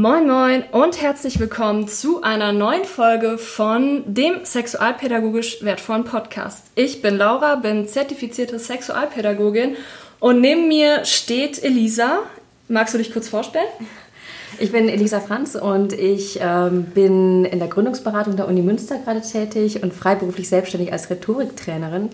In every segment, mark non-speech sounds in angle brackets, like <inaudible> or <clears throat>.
Moin Moin und herzlich willkommen zu einer neuen Folge von dem sexualpädagogisch wertvollen Podcast. Ich bin Laura, bin zertifizierte Sexualpädagogin und neben mir steht Elisa. Magst du dich kurz vorstellen? Ich bin Elisa Franz und ich ähm, bin in der Gründungsberatung der Uni Münster gerade tätig und freiberuflich selbstständig als Rhetoriktrainerin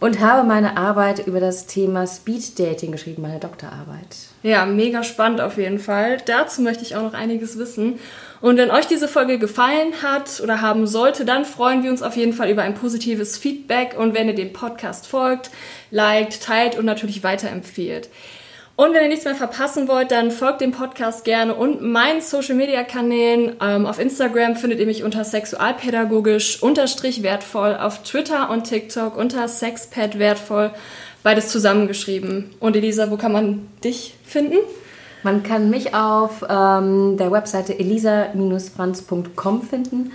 und habe meine Arbeit über das Thema Speed Dating geschrieben, meine Doktorarbeit. Ja, mega spannend auf jeden Fall. Dazu möchte ich auch noch einiges wissen. Und wenn euch diese Folge gefallen hat oder haben sollte, dann freuen wir uns auf jeden Fall über ein positives Feedback und wenn ihr dem Podcast folgt, liked, teilt und natürlich weiterempfehlt. Und wenn ihr nichts mehr verpassen wollt, dann folgt dem Podcast gerne und meinen Social Media Kanälen. Ähm, auf Instagram findet ihr mich unter sexualpädagogisch unterstrich wertvoll, auf Twitter und TikTok unter sexpad wertvoll, beides zusammengeschrieben. Und Elisa, wo kann man dich finden? Man kann mich auf ähm, der Webseite elisa-franz.com finden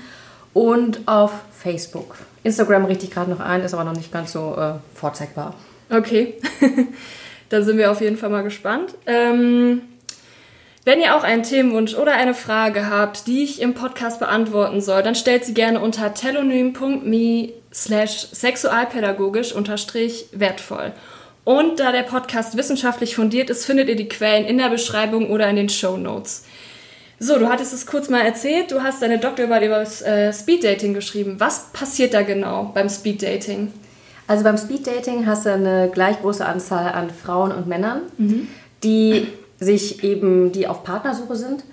und auf Facebook. Instagram richte ich gerade noch ein, ist aber noch nicht ganz so äh, vorzeigbar. Okay. <laughs> Da sind wir auf jeden Fall mal gespannt. Ähm, wenn ihr auch einen Themenwunsch oder eine Frage habt, die ich im Podcast beantworten soll, dann stellt sie gerne unter telonym.me slash sexualpädagogisch unterstrich wertvoll. Und da der Podcast wissenschaftlich fundiert ist, findet ihr die Quellen in der Beschreibung oder in den Show Notes. So, du hattest es kurz mal erzählt, du hast deine Doktorarbeit über äh, Speeddating geschrieben. Was passiert da genau beim Speeddating? Also beim Speeddating hast du eine gleich große Anzahl an Frauen und Männern, mhm. die sich eben, die auf Partnersuche sind.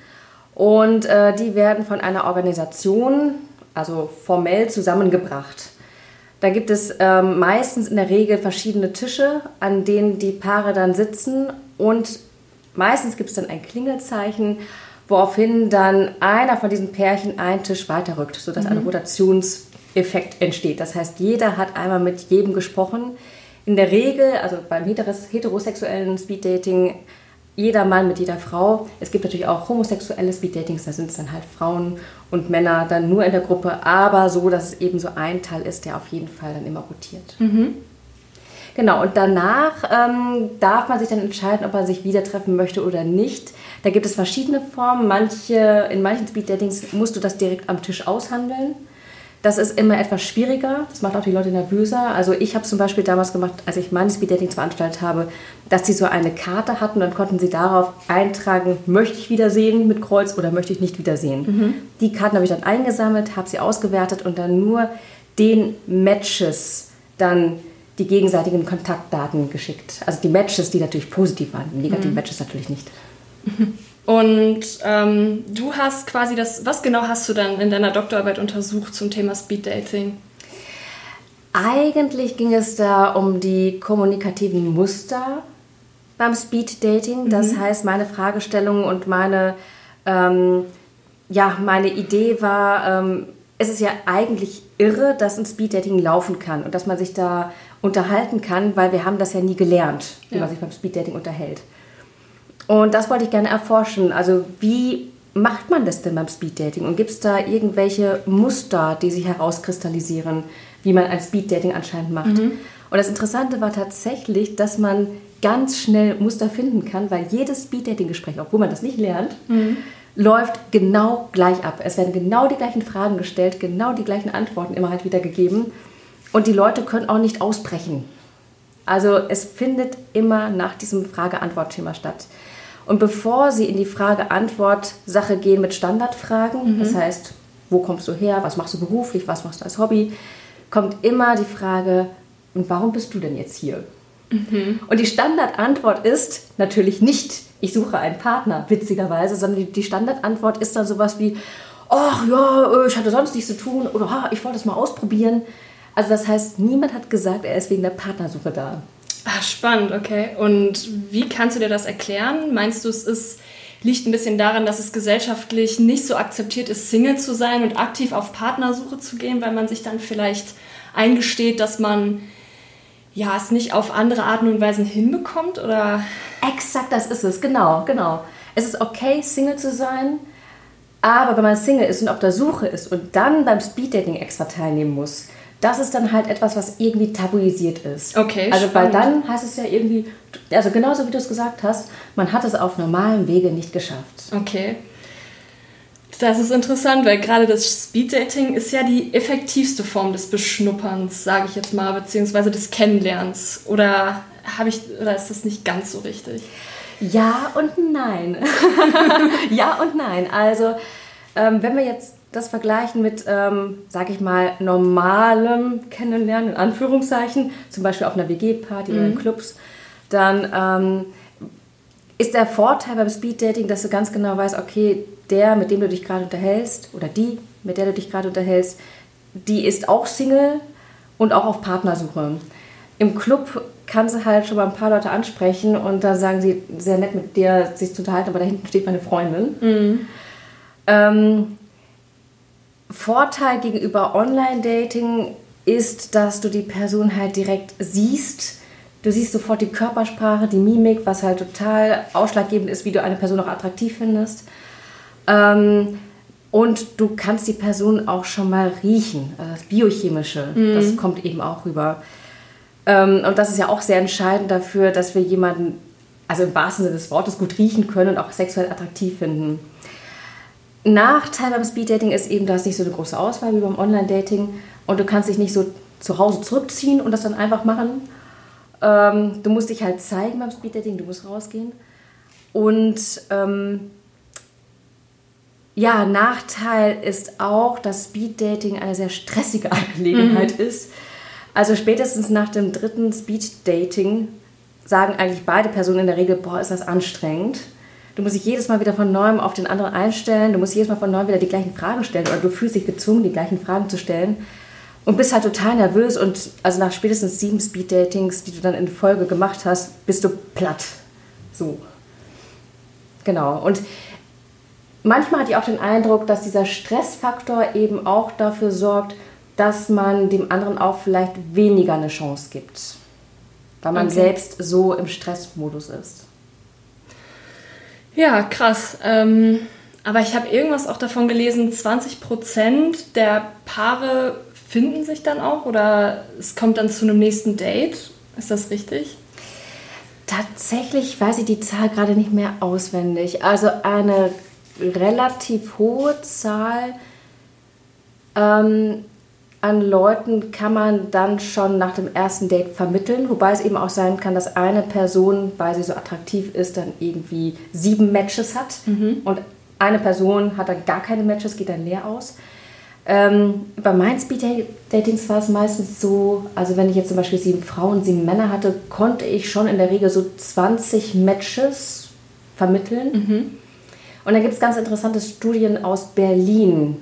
Und äh, die werden von einer Organisation, also formell zusammengebracht. Da gibt es ähm, meistens in der Regel verschiedene Tische, an denen die Paare dann sitzen und meistens gibt es dann ein Klingelzeichen, woraufhin dann einer von diesen Pärchen einen Tisch weiterrückt, sodass mhm. eine Rotations- Effekt entsteht. Das heißt, jeder hat einmal mit jedem gesprochen. In der Regel, also beim heterosexuellen Speeddating, jeder Mann mit jeder Frau. Es gibt natürlich auch homosexuelle Speeddatings, da sind es dann halt Frauen und Männer dann nur in der Gruppe, aber so, dass es eben so ein Teil ist, der auf jeden Fall dann immer rotiert. Mhm. Genau, und danach ähm, darf man sich dann entscheiden, ob man sich wieder treffen möchte oder nicht. Da gibt es verschiedene Formen. Manche, in manchen Speeddatings musst du das direkt am Tisch aushandeln. Das ist immer etwas schwieriger. Das macht auch die Leute nervöser. Also ich habe zum Beispiel damals gemacht, als ich meine Speeddatings veranstaltet habe, dass sie so eine Karte hatten. Dann konnten sie darauf eintragen, möchte ich wiedersehen mit Kreuz oder möchte ich nicht wiedersehen. Mhm. Die Karten habe ich dann eingesammelt, habe sie ausgewertet und dann nur den Matches dann die gegenseitigen Kontaktdaten geschickt. Also die Matches, die natürlich positiv waren, die negativen mhm. Matches natürlich nicht. <laughs> Und ähm, du hast quasi das, was genau hast du dann in deiner Doktorarbeit untersucht zum Thema Speed Dating? Eigentlich ging es da um die kommunikativen Muster beim Speed Dating. Das mhm. heißt, meine Fragestellung und meine, ähm, ja, meine Idee war, ähm, es ist ja eigentlich irre, dass ein Speed Dating laufen kann und dass man sich da unterhalten kann, weil wir haben das ja nie gelernt, wie ja. man sich beim Speed Dating unterhält. Und das wollte ich gerne erforschen. Also wie macht man das denn beim Speeddating? Und gibt es da irgendwelche Muster, die sich herauskristallisieren, wie man ein Speeddating anscheinend macht? Mhm. Und das Interessante war tatsächlich, dass man ganz schnell Muster finden kann, weil jedes Speeddating-Gespräch, obwohl man das nicht lernt, mhm. läuft genau gleich ab. Es werden genau die gleichen Fragen gestellt, genau die gleichen Antworten immer halt wieder gegeben. Und die Leute können auch nicht ausbrechen. Also es findet immer nach diesem Frage-Antwort-Schema statt. Und bevor sie in die Frage-Antwort-Sache gehen mit Standardfragen, mhm. das heißt, wo kommst du her, was machst du beruflich, was machst du als Hobby, kommt immer die Frage, und warum bist du denn jetzt hier? Mhm. Und die Standardantwort ist natürlich nicht, ich suche einen Partner, witzigerweise, sondern die, Standardantwort ist dann sowas wie, ach ja, äh, ich hatte sonst nichts zu tun oder ich wollte es mal ausprobieren. Also das heißt, niemand hat gesagt, er ist wegen der Partnersuche da. Ah, spannend, okay. Und wie kannst du dir das erklären? Meinst du, es ist, liegt ein bisschen daran, dass es gesellschaftlich nicht so akzeptiert ist, Single zu sein und aktiv auf Partnersuche zu gehen, weil man sich dann vielleicht eingesteht, dass man ja, es nicht auf andere Arten und Weisen hinbekommt? Oder? Exakt, das ist es, genau, genau. Es ist okay, Single zu sein, aber wenn man Single ist und auf der Suche ist und dann beim Speeddating extra teilnehmen muss, das ist dann halt etwas, was irgendwie tabuisiert ist. Okay. Also spannend. weil dann heißt es ja irgendwie, also genauso wie du es gesagt hast, man hat es auf normalem Wege nicht geschafft. Okay. Das ist interessant, weil gerade das Speeddating ist ja die effektivste Form des Beschnupperns, sage ich jetzt mal, beziehungsweise des Kennenlernens. Oder habe ich oder ist das nicht ganz so richtig? Ja und nein. <laughs> ja und nein. Also ähm, wenn wir jetzt das vergleichen mit, ähm, sage ich mal, normalem Kennenlernen, in Anführungszeichen, zum Beispiel auf einer WG-Party mhm. oder in Clubs, dann ähm, ist der Vorteil beim Speeddating, dass du ganz genau weißt, okay, der, mit dem du dich gerade unterhältst, oder die, mit der du dich gerade unterhältst, die ist auch Single und auch auf Partnersuche. Im Club kannst du halt schon mal ein paar Leute ansprechen und da sagen sie, sehr nett mit dir sich zu unterhalten, aber da hinten steht meine Freundin. Mhm. Ähm, Vorteil gegenüber Online-Dating ist, dass du die Person halt direkt siehst. Du siehst sofort die Körpersprache, die Mimik, was halt total ausschlaggebend ist, wie du eine Person auch attraktiv findest. Ähm, und du kannst die Person auch schon mal riechen. Also das Biochemische, mhm. das kommt eben auch rüber. Ähm, und das ist ja auch sehr entscheidend dafür, dass wir jemanden, also im wahrsten Sinne des Wortes, gut riechen können und auch sexuell attraktiv finden. Nachteil beim Speeddating ist eben, du hast nicht so eine große Auswahl wie beim Online-Dating und du kannst dich nicht so zu Hause zurückziehen und das dann einfach machen. Ähm, du musst dich halt zeigen beim Speeddating, du musst rausgehen. Und ähm, ja, Nachteil ist auch, dass Speeddating eine sehr stressige <laughs> Angelegenheit mhm. ist. Also spätestens nach dem dritten Speeddating sagen eigentlich beide Personen in der Regel, boah, ist das anstrengend. Du musst dich jedes Mal wieder von neuem auf den anderen einstellen. Du musst jedes Mal von neuem wieder die gleichen Fragen stellen oder du fühlst dich gezwungen, die gleichen Fragen zu stellen und bist halt total nervös und also nach spätestens sieben Speed-Datings, die du dann in Folge gemacht hast, bist du platt. So. Genau. Und manchmal hatte ich auch den Eindruck, dass dieser Stressfaktor eben auch dafür sorgt, dass man dem anderen auch vielleicht weniger eine Chance gibt. Weil man okay. selbst so im Stressmodus ist. Ja, krass. Ähm, aber ich habe irgendwas auch davon gelesen, 20 Prozent der Paare finden sich dann auch oder es kommt dann zu einem nächsten Date. Ist das richtig? Tatsächlich weiß ich die Zahl gerade nicht mehr auswendig. Also eine relativ hohe Zahl ähm, an Leuten kann man dann schon nach dem ersten Date vermitteln, wobei es eben auch sein kann, dass eine Person, weil sie so attraktiv ist, dann irgendwie sieben Matches hat mhm. und eine Person hat dann gar keine Matches, geht dann leer aus. Ähm, bei meinen Speed-Datings war es meistens so, also wenn ich jetzt zum Beispiel sieben Frauen, sieben Männer hatte, konnte ich schon in der Regel so 20 Matches vermitteln. Mhm. Und da gibt es ganz interessante Studien aus Berlin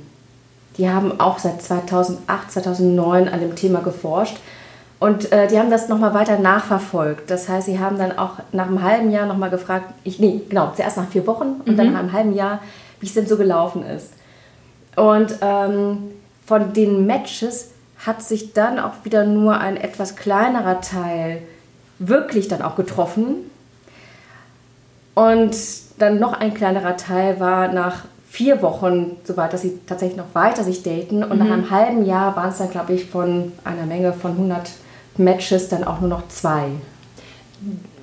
die haben auch seit 2008, 2009 an dem Thema geforscht. Und äh, die haben das nochmal weiter nachverfolgt. Das heißt, sie haben dann auch nach einem halben Jahr nochmal gefragt, ich, nee, genau, zuerst nach vier Wochen und mhm. dann nach einem halben Jahr, wie es denn so gelaufen ist. Und ähm, von den Matches hat sich dann auch wieder nur ein etwas kleinerer Teil wirklich dann auch getroffen. Und dann noch ein kleinerer Teil war nach vier Wochen so weit, dass sie tatsächlich noch weiter sich daten. Und mhm. nach einem halben Jahr waren es dann, glaube ich, von einer Menge von 100 Matches dann auch nur noch zwei.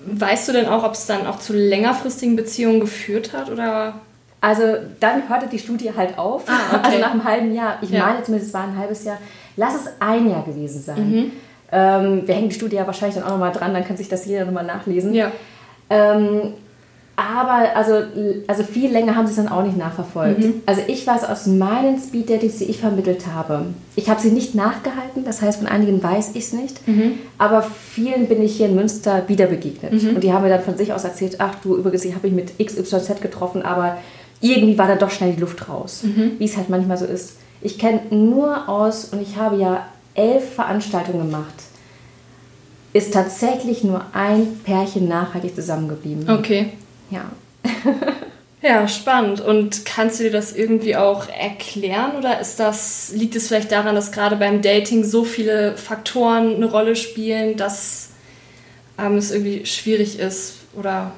Weißt du denn auch, ob es dann auch zu längerfristigen Beziehungen geführt hat? Oder? Also dann hörte die Studie halt auf. Ah, okay. <laughs> Also nach einem halben Jahr. Ich ja. meine zumindest, es war ein halbes Jahr. Lass es ein Jahr gewesen sein. Mhm. Ähm, wir hängen die Studie ja wahrscheinlich dann auch nochmal dran, dann kann sich das jeder nochmal nachlesen. Ja. Ähm, aber also, also viel länger haben sie es dann auch nicht nachverfolgt. Mhm. Also ich weiß aus meinen Speed-Datings, die ich vermittelt habe, ich habe sie nicht nachgehalten, das heißt von einigen weiß ich es nicht, mhm. aber vielen bin ich hier in Münster wieder begegnet. Mhm. Und die haben mir dann von sich aus erzählt, ach du, übrigens, ich habe mich mit XYZ getroffen, aber irgendwie war da doch schnell die Luft raus, mhm. wie es halt manchmal so ist. Ich kenne nur aus, und ich habe ja elf Veranstaltungen gemacht, ist tatsächlich nur ein Pärchen nachhaltig zusammengeblieben. Okay ja. <laughs> ja, spannend. Und kannst du dir das irgendwie auch erklären oder ist das, liegt es vielleicht daran, dass gerade beim Dating so viele Faktoren eine Rolle spielen, dass ähm, es irgendwie schwierig ist oder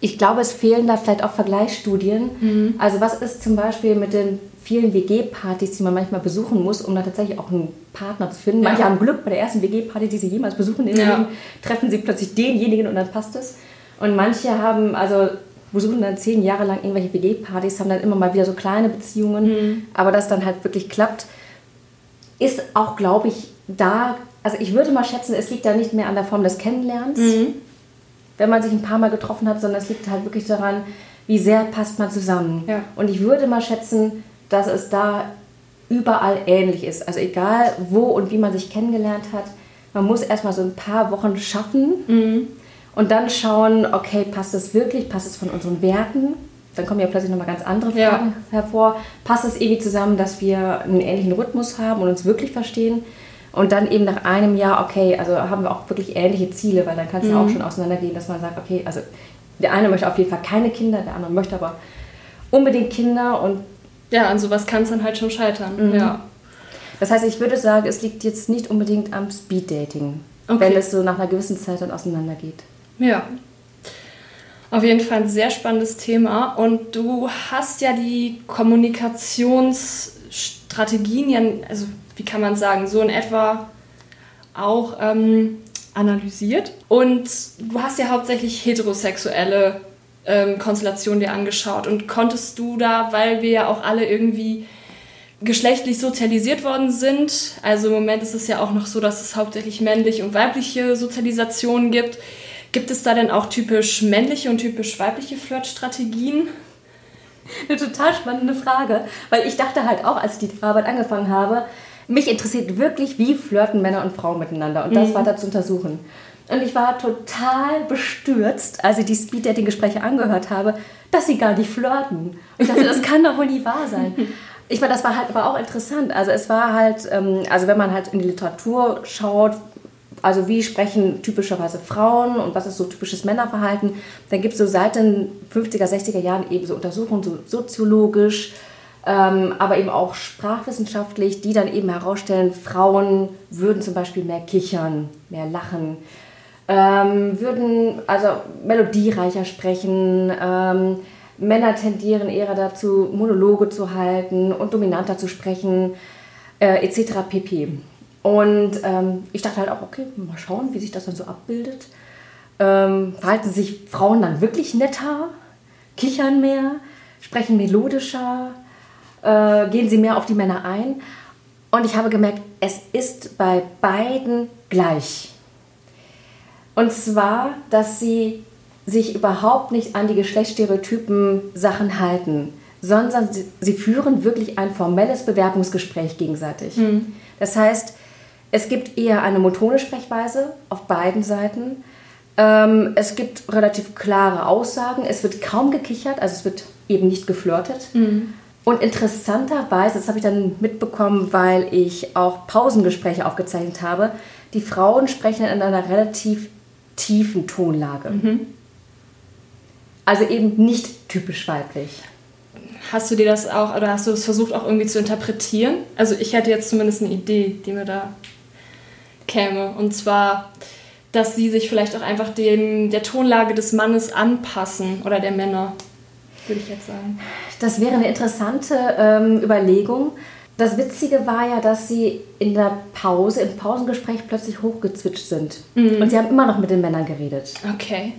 ich glaube, es fehlen da vielleicht auch Vergleichsstudien. Mhm. Also was ist zum Beispiel mit den vielen WG-Partys, die man manchmal besuchen muss, um da tatsächlich auch einen Partner zu finden. Ja. Manche haben Glück bei der ersten WG-Party, die sie jemals besuchen, ja. treffen sie plötzlich denjenigen und dann passt es. Und manche haben, also besuchen dann zehn Jahre lang irgendwelche WG-Partys, haben dann immer mal wieder so kleine Beziehungen, mhm. aber das dann halt wirklich klappt, ist auch, glaube ich, da, also ich würde mal schätzen, es liegt da nicht mehr an der Form des Kennenlernens, mhm. wenn man sich ein paar Mal getroffen hat, sondern es liegt halt wirklich daran, wie sehr passt man zusammen. Ja. Und ich würde mal schätzen, dass es da überall ähnlich ist. Also egal wo und wie man sich kennengelernt hat, man muss erstmal so ein paar Wochen schaffen mhm. Und dann schauen, okay, passt es wirklich, passt es von unseren Werten? Dann kommen ja plötzlich nochmal ganz andere Fragen ja. hervor. Passt es irgendwie zusammen, dass wir einen ähnlichen Rhythmus haben und uns wirklich verstehen? Und dann eben nach einem Jahr, okay, also haben wir auch wirklich ähnliche Ziele, weil dann kann es mhm. ja auch mhm. schon auseinandergehen, dass man sagt, okay, also der eine möchte auf jeden Fall keine Kinder, der andere möchte aber unbedingt Kinder und ja, an sowas kann es dann halt schon scheitern. Mhm. Ja. Das heißt, ich würde sagen, es liegt jetzt nicht unbedingt am Speeddating, okay. wenn es so nach einer gewissen Zeit dann auseinandergeht. Ja. Auf jeden Fall ein sehr spannendes Thema. Und du hast ja die Kommunikationsstrategien, also wie kann man sagen, so in etwa auch ähm, analysiert. Und du hast ja hauptsächlich heterosexuelle ähm, Konstellationen dir angeschaut. Und konntest du da, weil wir ja auch alle irgendwie geschlechtlich sozialisiert worden sind. Also im Moment ist es ja auch noch so, dass es hauptsächlich männliche und weibliche Sozialisationen gibt. Gibt es da denn auch typisch männliche und typisch weibliche Flirtstrategien? Eine total spannende Frage, weil ich dachte halt auch, als ich die Arbeit angefangen habe, mich interessiert wirklich, wie flirten Männer und Frauen miteinander und das mhm. weiter zu untersuchen. Und ich war total bestürzt, als ich die Speed-Dating-Gespräche angehört habe, dass sie gar nicht flirten. Und ich dachte, das kann doch wohl nie wahr sein. Ich meine, das war halt aber auch interessant. Also es war halt, ähm, also wenn man halt in die Literatur schaut, also wie sprechen typischerweise Frauen und was ist so typisches Männerverhalten, dann gibt es so seit den 50er, 60er Jahren eben so Untersuchungen, so soziologisch, ähm, aber eben auch sprachwissenschaftlich, die dann eben herausstellen, Frauen würden zum Beispiel mehr kichern, mehr lachen, ähm, würden also melodiereicher sprechen, ähm, Männer tendieren eher dazu, Monologe zu halten und dominanter zu sprechen, äh, etc. pp. Und ähm, ich dachte halt auch, okay, mal schauen, wie sich das dann so abbildet. Ähm, verhalten sich Frauen dann wirklich netter, kichern mehr, sprechen melodischer, äh, gehen sie mehr auf die Männer ein. Und ich habe gemerkt, es ist bei beiden gleich. Und zwar, dass sie sich überhaupt nicht an die Geschlechtsstereotypen Sachen halten, sondern sie, sie führen wirklich ein formelles Bewerbungsgespräch gegenseitig. Mhm. Das heißt, es gibt eher eine monotone Sprechweise auf beiden Seiten. Ähm, es gibt relativ klare Aussagen. Es wird kaum gekichert, also es wird eben nicht geflirtet. Mhm. Und interessanterweise, das habe ich dann mitbekommen, weil ich auch Pausengespräche aufgezeichnet habe, die Frauen sprechen in einer relativ tiefen Tonlage. Mhm. Also eben nicht typisch weiblich. Hast du dir das auch, oder hast du das versucht auch irgendwie zu interpretieren? Also ich hätte jetzt zumindest eine Idee, die mir da käme. Und zwar, dass sie sich vielleicht auch einfach dem, der Tonlage des Mannes anpassen oder der Männer, würde ich jetzt sagen. Das wäre eine interessante ähm, Überlegung. Das Witzige war ja, dass sie in der Pause, im Pausengespräch plötzlich hochgezwitscht sind. Mhm. Und sie haben immer noch mit den Männern geredet. Okay.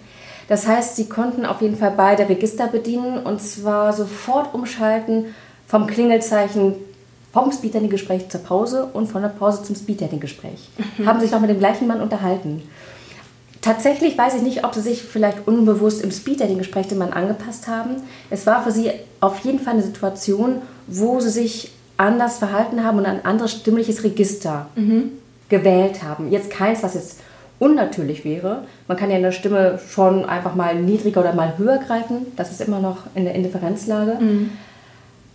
Das heißt, sie konnten auf jeden Fall beide Register bedienen und zwar sofort umschalten vom Klingelzeichen vom Speeddating-Gespräch zur Pause und von der Pause zum Speeddating-Gespräch. Mhm. Haben sich noch mit dem gleichen Mann unterhalten. Tatsächlich weiß ich nicht, ob sie sich vielleicht unbewusst im Speeddating-Gespräch dem Mann angepasst haben. Es war für sie auf jeden Fall eine Situation, wo sie sich anders verhalten haben und ein anderes stimmliches Register mhm. gewählt haben. Jetzt keins, was jetzt unnatürlich wäre. Man kann ja in der Stimme schon einfach mal niedriger oder mal höher greifen. Das ist immer noch in der Indifferenzlage. Mhm.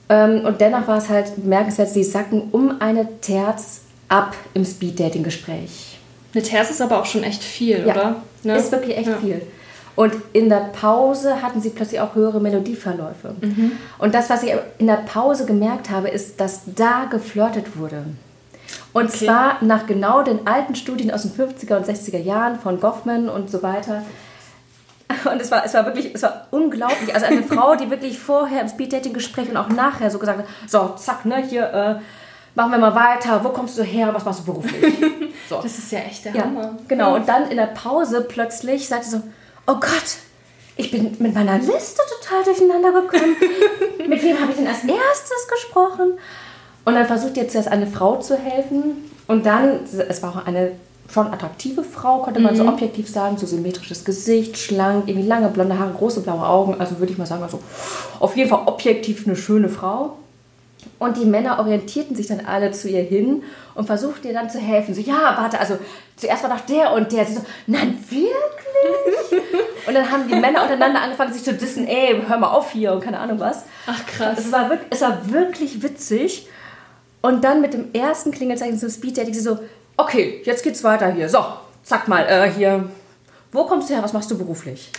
Ähm, und dennoch war es halt bemerkenswert, sie sacken um eine Terz ab im Speed-Dating-Gespräch. Eine Terz ist aber auch schon echt viel, ja, oder? Ne? Ist wirklich echt ja. viel. Und in der Pause hatten sie plötzlich auch höhere Melodieverläufe. Mhm. Und das, was ich in der Pause gemerkt habe, ist, dass da geflirtet wurde. Und okay. zwar nach genau den alten Studien aus den 50er und 60er Jahren von Goffman und so weiter. <laughs> Und es war, es war wirklich, es war unglaublich. Also eine Frau, die wirklich vorher im Speed-Dating-Gespräch und auch nachher so gesagt hat, so, zack, ne, hier, äh, machen wir mal weiter, wo kommst du her, was machst du beruflich? <laughs> So. Das ist ja echt der ja, Hammer. Genau, und dann in der Pause plötzlich sagte sie so, oh Gott, ich bin mit meiner Liste total durcheinander gekommen. <laughs> mit wem habe ich denn als erstes gesprochen? Und dann versucht ihr zuerst eine Frau zu helfen. Und dann, es war auch eine schon attraktive Frau, konnte man mhm. so objektiv sagen, so symmetrisches Gesicht, schlank, irgendwie lange blonde Haare, große blaue Augen. Also würde ich mal sagen, also auf jeden Fall objektiv eine schöne Frau. Und die Männer orientierten sich dann alle zu ihr hin und versuchten ihr dann zu helfen. So, ja, warte, also zuerst war doch der und der. Sie so, nein, wirklich? <laughs> und dann haben die Männer untereinander angefangen, sich zu dissen, ey, hör mal auf hier und keine Ahnung was. Ach krass. Es war, es war wirklich witzig. Und dann mit dem ersten Klingelzeichen zum Speed Dating sie so, okay, jetzt geht's weiter hier. So, sag mal, äh, hier, wo kommst du her, was machst du beruflich?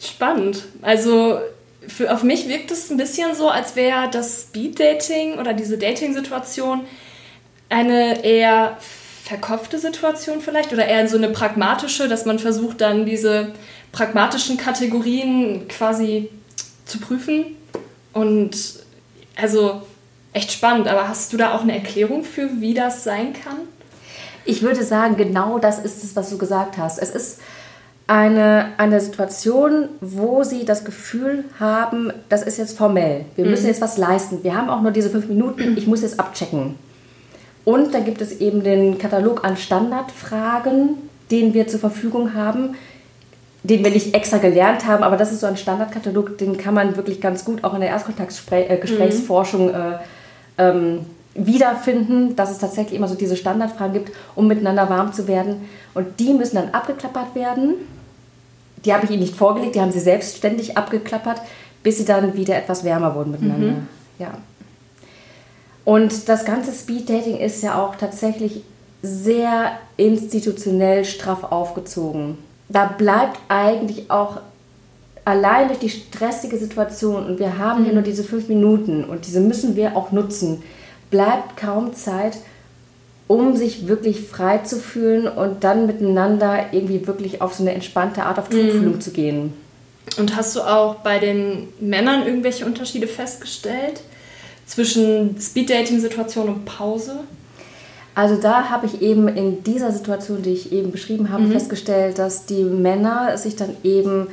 Spannend. Also für, auf mich wirkt es ein bisschen so, als wäre das Speed-Dating oder diese Dating-Situation eine eher verkopfte Situation vielleicht oder eher so eine pragmatische, dass man versucht dann diese pragmatischen Kategorien quasi zu prüfen. Und also echt spannend. Aber hast du da auch eine Erklärung für, wie das sein kann? Ich würde sagen, genau das ist es, was du gesagt hast. Es ist eine, eine Situation, wo sie das Gefühl haben, das ist jetzt formell. Wir mhm. müssen jetzt was leisten. Wir haben auch nur diese fünf Minuten, ich muss jetzt abchecken. Und dann gibt es eben den Katalog an Standardfragen, den wir zur Verfügung haben, den wir nicht extra gelernt haben, aber das ist so ein Standardkatalog, den kann man wirklich ganz gut auch in der Erstkontaktgesprächsforschung äh, ähm, wiederfinden, dass es tatsächlich immer so diese Standardfragen gibt, um miteinander warm zu werden. Und die müssen dann abgeklappert werden. Die habe ich Ihnen nicht vorgelegt, die haben Sie selbstständig abgeklappert, bis sie dann wieder etwas wärmer wurden miteinander. Mhm. Ja. Und das ganze Speed-Dating ist ja auch tatsächlich sehr institutionell straff aufgezogen. Da bleibt eigentlich auch allein durch die stressige Situation und wir haben mhm. hier nur diese fünf Minuten und diese müssen wir auch nutzen, bleibt kaum Zeit, um sich wirklich frei zu fühlen und dann miteinander irgendwie wirklich auf so eine entspannte Art auf Tuchfühlung mhm. zu gehen. Und hast du auch bei den Männern irgendwelche Unterschiede festgestellt zwischen Speed-Dating-Situation und Pause? Also da habe ich eben in dieser Situation, die ich eben beschrieben habe, mhm. festgestellt, dass die Männer sich dann eben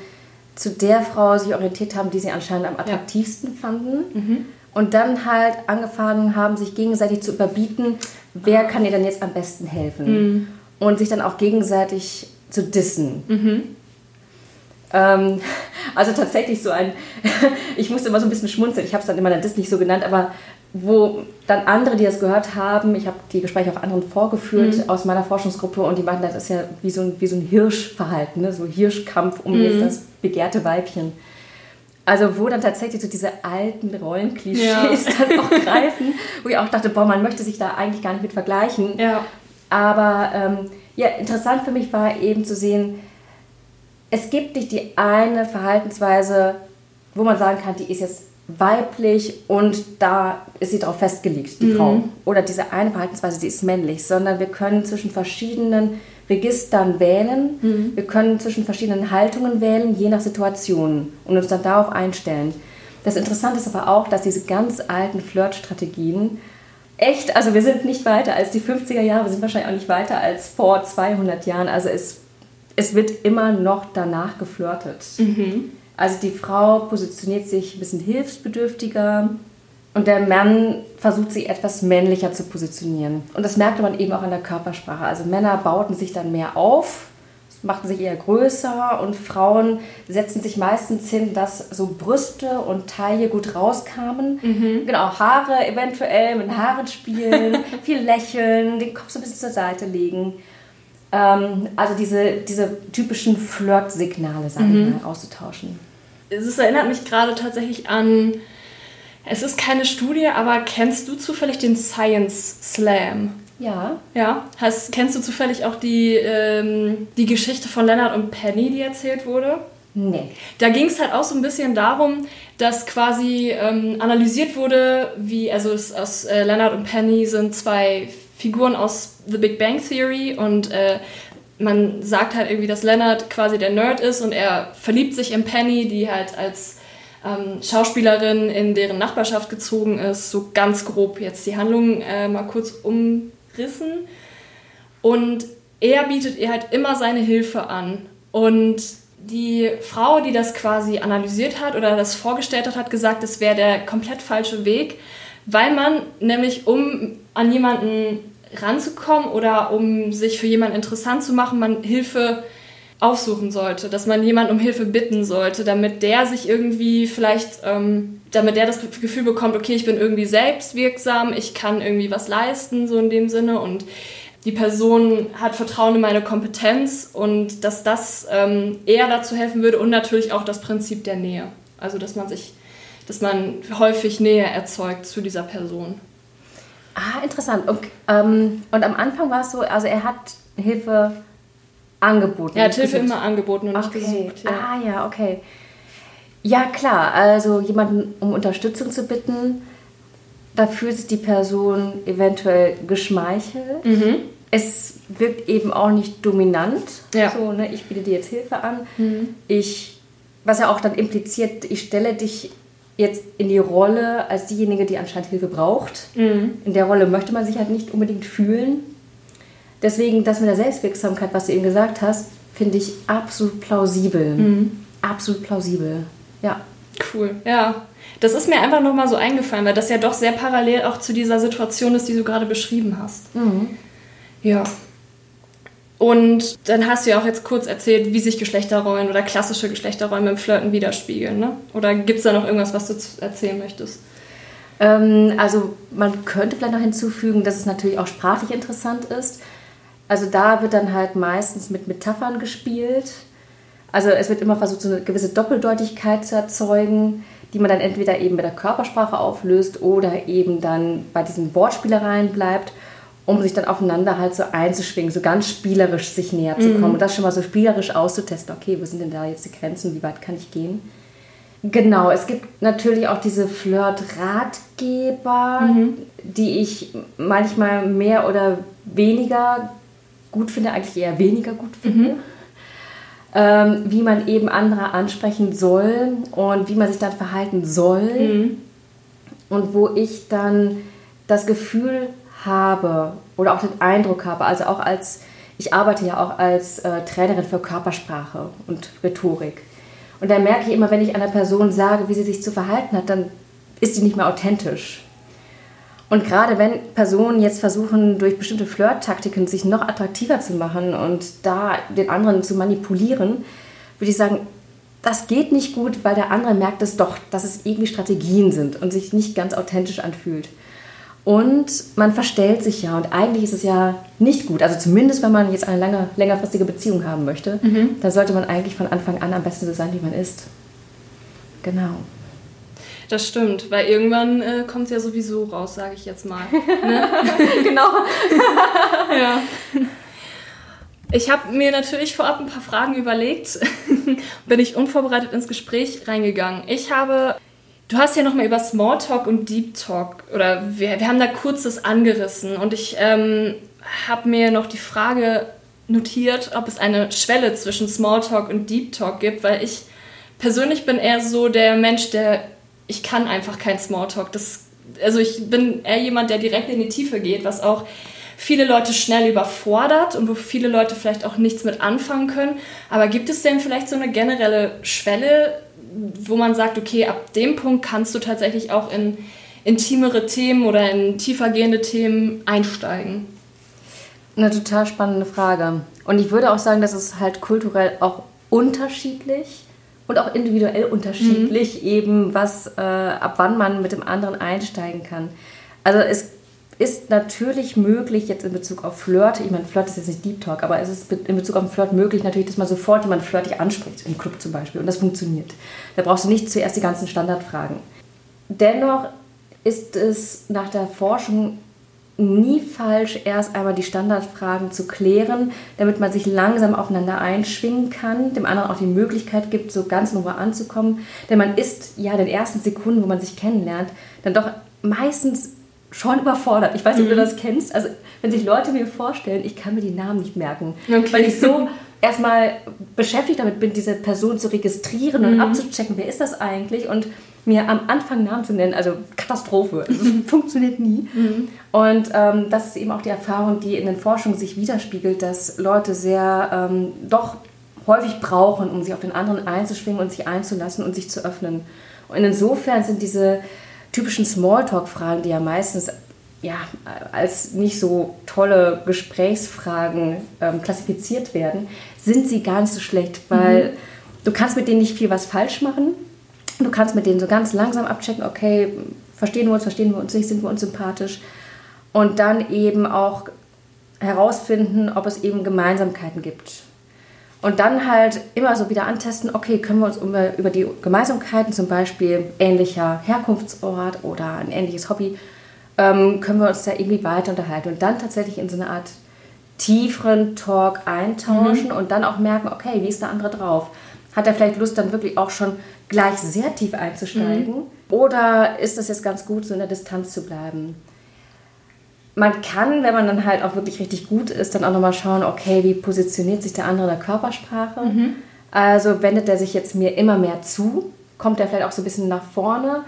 zu der Frau sich orientiert haben, die sie anscheinend am attraktivsten fanden. Mhm. Und dann halt angefangen haben, sich gegenseitig zu überbieten, wer kann ihr denn jetzt am besten helfen. Mhm. Und sich dann auch gegenseitig zu dissen. Mhm. Ähm, <laughs> also tatsächlich so ein, <laughs> ich musste immer so ein bisschen schmunzeln, ich habe es dann immer dann Diss nicht so genannt, aber wo dann andere, die das gehört haben, ich habe die Gespräche auch anderen vorgeführt mhm. aus meiner Forschungsgruppe und die meinten, das ist ja wie so ein, wie so ein Hirschverhalten, ne? so Hirschkampf um mhm. das begehrte Weibchen. Also wo dann tatsächlich so diese alten Rollenklischees ja. dann auch <laughs> greifen, wo ich auch dachte, boah, man möchte sich da eigentlich gar nicht mit vergleichen. Ja. Aber ähm, ja, interessant für mich war eben zu sehen, es gibt nicht die eine Verhaltensweise, wo man sagen kann, die ist jetzt weiblich und da ist sie darauf festgelegt, die mhm. Frau. Oder diese eine Verhaltensweise, die ist männlich, sondern wir können zwischen verschiedenen Registern wählen, mhm. wir können zwischen verschiedenen Haltungen wählen, je nach Situation und uns dann darauf einstellen. Das Interessante ist aber auch, dass diese ganz alten Flirtstrategien echt, also wir sind nicht weiter als die 50er Jahre, wir sind wahrscheinlich auch nicht weiter als vor 200 Jahren, also es, es wird immer noch danach geflirtet. Mhm. Also die Frau positioniert sich ein bisschen hilfsbedürftiger und der Mann versucht sich etwas männlicher zu positionieren. Und das merkte man eben auch an der Körpersprache. Also Männer bauten sich dann mehr auf, machten sich eher größer und Frauen setzten sich meistens hin, dass so Brüste und Taille gut rauskamen. Mhm. Genau, Haare eventuell mit Haaren spielen, <laughs> viel lächeln, den Kopf so ein bisschen zur Seite legen. Ähm, also diese, diese typischen Flirt-Signale, sagen mhm. mal, auszutauschen. Es erinnert mich gerade tatsächlich an, es ist keine Studie, aber kennst du zufällig den Science Slam? Ja. Ja. Hast, kennst du zufällig auch die, ähm, die Geschichte von Leonard und Penny, die erzählt wurde? Nee. Da ging es halt auch so ein bisschen darum, dass quasi ähm, analysiert wurde, wie, also es, aus äh, Leonard und Penny sind zwei Figuren aus The Big Bang Theory und äh, man sagt halt irgendwie, dass Leonard quasi der Nerd ist und er verliebt sich in Penny, die halt als ähm, Schauspielerin in deren Nachbarschaft gezogen ist. So ganz grob jetzt die Handlung äh, mal kurz umrissen. Und er bietet ihr halt immer seine Hilfe an. Und die Frau, die das quasi analysiert hat oder das vorgestellt hat, hat gesagt, es wäre der komplett falsche Weg, weil man nämlich, um an jemanden ranzukommen oder um sich für jemanden interessant zu machen, man Hilfe aufsuchen sollte, dass man jemanden um Hilfe bitten sollte, damit der sich irgendwie vielleicht, ähm, damit der das Gefühl bekommt, okay, ich bin irgendwie selbstwirksam, ich kann irgendwie was leisten, so in dem Sinne und die Person hat Vertrauen in meine Kompetenz und dass das ähm, eher dazu helfen würde und natürlich auch das Prinzip der Nähe. Also dass man sich, dass man häufig Nähe erzeugt zu dieser Person. Ah, interessant. Und, ähm, und am Anfang war es so, also er hat Hilfe angeboten. Er hat Hilfe immer angeboten und okay. nicht gesucht. Ja. Ah ja, okay. Ja, klar. Also jemanden um Unterstützung zu bitten, da fühlt sich die Person eventuell geschmeichelt. Mhm. Es wirkt eben auch nicht dominant. Ja. So, ne, ich biete dir jetzt Hilfe an. Mhm. Ich, was ja auch dann impliziert, ich stelle dich jetzt in die Rolle als diejenige, die anscheinend Hilfe braucht. Mhm. In der Rolle möchte man sich halt nicht unbedingt fühlen. Deswegen, das mit der Selbstwirksamkeit, was du eben gesagt hast, finde ich absolut plausibel. Mhm. Absolut plausibel. Ja. Cool. Ja. Das ist mir einfach nochmal so eingefallen, weil das ja doch sehr parallel auch zu dieser Situation ist, die du gerade beschrieben hast. Mhm. Ja. Und dann hast du ja auch jetzt kurz erzählt, wie sich Geschlechterrollen oder klassische Geschlechterrollen im Flirten widerspiegeln. Ne? Oder gibt es da noch irgendwas, was du erzählen möchtest? Ähm, also man könnte vielleicht noch hinzufügen, dass es natürlich auch sprachlich interessant ist. Also da wird dann halt meistens mit Metaphern gespielt. Also es wird immer versucht, so eine gewisse Doppeldeutigkeit zu erzeugen, die man dann entweder eben mit der Körpersprache auflöst oder eben dann bei diesen Wortspielereien bleibt, um sich dann aufeinander halt so einzuschwingen, so ganz spielerisch sich näher zu kommen mhm. und das schon mal so spielerisch auszutesten. Okay, wo sind denn da jetzt die Grenzen? Wie weit kann ich gehen? Genau, es gibt natürlich auch diese Flirt-Ratgeber, mhm. die ich manchmal mehr oder weniger gut finde, eigentlich eher weniger gut finde. Mhm. Ähm, wie man eben andere ansprechen soll und wie man sich dann verhalten soll. Mhm. Und wo ich dann das Gefühl habe oder auch den Eindruck habe, also auch als, ich arbeite ja auch als äh, Trainerin für Körpersprache und Rhetorik. Und da merke ich immer, wenn ich einer Person sage, wie sie sich zu verhalten hat, dann ist sie nicht mehr authentisch. Und gerade wenn Personen jetzt versuchen, durch bestimmte Flirt-Taktiken sich noch attraktiver zu machen und da den anderen zu manipulieren, würde ich sagen, das geht nicht gut, weil der andere merkt es doch, dass es irgendwie Strategien sind und sich nicht ganz authentisch anfühlt. Und man verstellt sich ja und eigentlich ist es ja nicht gut. Also zumindest, wenn man jetzt eine lange, längerfristige Beziehung haben möchte, mhm. dann sollte man eigentlich von Anfang an am besten so sein, wie man ist. Genau. Das stimmt, weil irgendwann äh, kommt es ja sowieso raus, sage ich jetzt mal. Ne? <laughs> genau. <laughs> ja. Ich habe mir natürlich vorab ein paar Fragen überlegt, <laughs> bin ich unvorbereitet ins Gespräch reingegangen. Ich habe, du hast ja nochmal über Smalltalk und Deep Talk, oder wir, wir haben da kurzes angerissen und ich ähm, habe mir noch die Frage notiert, ob es eine Schwelle zwischen Smalltalk und Deep Talk gibt, weil ich persönlich bin eher so der Mensch, der ich kann einfach kein Smalltalk. Das, also ich bin eher jemand, der direkt in die Tiefe geht, was auch viele Leute schnell überfordert und wo viele Leute vielleicht auch nichts mit anfangen können. Aber gibt es denn vielleicht so eine generelle Schwelle, wo man sagt, okay, ab dem Punkt kannst du tatsächlich auch in intimere Themen oder in tiefergehende Themen einsteigen? Eine total spannende Frage. Und ich würde auch sagen, dass es halt kulturell auch unterschiedlich und auch individuell unterschiedlich, mhm. eben was, äh, ab wann man mit dem anderen einsteigen kann. Also es ist natürlich möglich jetzt in Bezug auf Flirt, ich meine, Flirt ist jetzt nicht Deep Talk, aber es ist in Bezug auf Flirt möglich natürlich, dass man sofort jemanden flirtig anspricht, im Club zum Beispiel, und das funktioniert. Da brauchst du nicht zuerst die ganzen Standardfragen. Dennoch ist es nach der Forschung nie falsch, erst einmal die Standardfragen zu klären, damit man sich langsam aufeinander einschwingen kann, dem anderen auch die Möglichkeit gibt, so ganz normal anzukommen. Denn man ist ja in den ersten Sekunden, wo man sich kennenlernt, dann doch meistens schon überfordert. Ich weiß nicht, ob du mhm. das kennst. Also, wenn sich Leute mir vorstellen, ich kann mir die Namen nicht merken, okay. weil ich so <laughs> erstmal beschäftigt damit bin, diese Person zu registrieren und mhm. abzuchecken, wer ist das eigentlich und mir am Anfang Namen zu nennen, also Katastrophe. Also, funktioniert nie. Mhm. Und ähm, das ist eben auch die Erfahrung, die in den Forschungen sich widerspiegelt, dass Leute sehr ähm, doch häufig brauchen, um sich auf den anderen einzuschwingen und sich einzulassen und sich zu öffnen. Und insofern sind diese typischen Smalltalk-Fragen, die ja meistens ja, als nicht so tolle Gesprächsfragen ähm, klassifiziert werden, sind sie gar nicht so schlecht, weil mhm. du kannst mit denen nicht viel was falsch machen. Du kannst mit denen so ganz langsam abchecken, okay, verstehen wir uns, verstehen wir uns nicht, sind wir uns sympathisch. Und dann eben auch herausfinden, ob es eben Gemeinsamkeiten gibt. Und dann halt immer so wieder antesten, okay, können wir uns über die Gemeinsamkeiten, zum Beispiel ähnlicher Herkunftsort oder ein ähnliches Hobby, ähm, können wir uns da irgendwie weiter unterhalten und dann tatsächlich in so eine Art tieferen Talk eintauschen mhm. und dann auch merken, okay, wie ist der andere drauf? Hat er vielleicht Lust, dann wirklich auch schon gleich sehr tief einzusteigen? Mhm. Oder ist das jetzt ganz gut, so in der Distanz zu bleiben? Man kann, wenn man dann halt auch wirklich richtig gut ist, dann auch nochmal schauen, okay, wie positioniert sich der andere in der Körpersprache? Mhm. Also wendet er sich jetzt mir immer mehr zu? Kommt er vielleicht auch so ein bisschen nach vorne?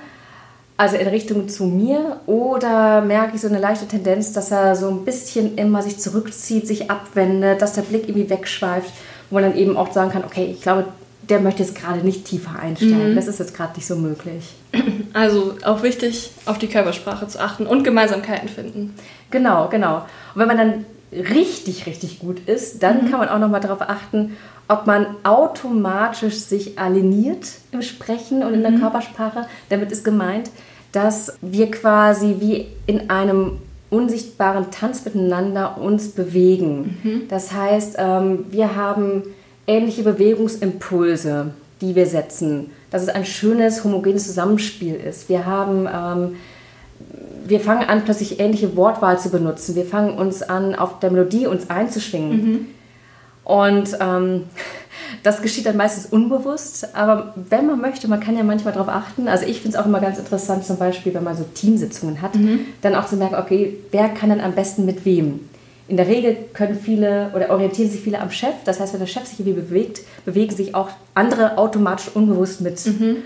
also in Richtung zu mir oder merke ich so eine leichte Tendenz, dass er so ein bisschen immer sich zurückzieht, sich abwendet, dass der Blick irgendwie wegschweift, wo man dann eben auch sagen kann, okay, ich glaube, der möchte jetzt gerade nicht tiefer einsteigen. Mhm. Das ist jetzt gerade nicht so möglich. <clears throat> Also auch wichtig, auf die Körpersprache zu achten und Gemeinsamkeiten finden. Genau, genau. Und wenn man dann richtig, richtig gut ist, dann mhm. kann man auch nochmal darauf achten, ob man automatisch sich aligniert im Sprechen und in der mhm. Körpersprache. Damit ist gemeint, dass wir quasi wie in einem unsichtbaren Tanz miteinander uns bewegen. Mhm. Das heißt, ähm, wir haben ähnliche Bewegungsimpulse, die wir setzen. Dass es ein schönes, homogenes Zusammenspiel ist. Wir haben ähm, wir fangen an, plötzlich ähnliche Wortwahl zu benutzen. Wir fangen uns an, auf der Melodie uns einzuschwingen. Mhm. Und ähm, <laughs> das geschieht dann meistens unbewusst, aber wenn man möchte, man kann ja manchmal darauf achten. Also ich finde es auch immer ganz interessant, zum Beispiel, wenn man so Teamsitzungen hat, mhm. dann auch zu merken, okay, wer kann denn am besten mit wem? In der Regel können viele oder orientieren sich viele am Chef. Das heißt, wenn der Chef sich irgendwie bewegt, bewegen sich auch andere automatisch unbewusst mit. Mhm.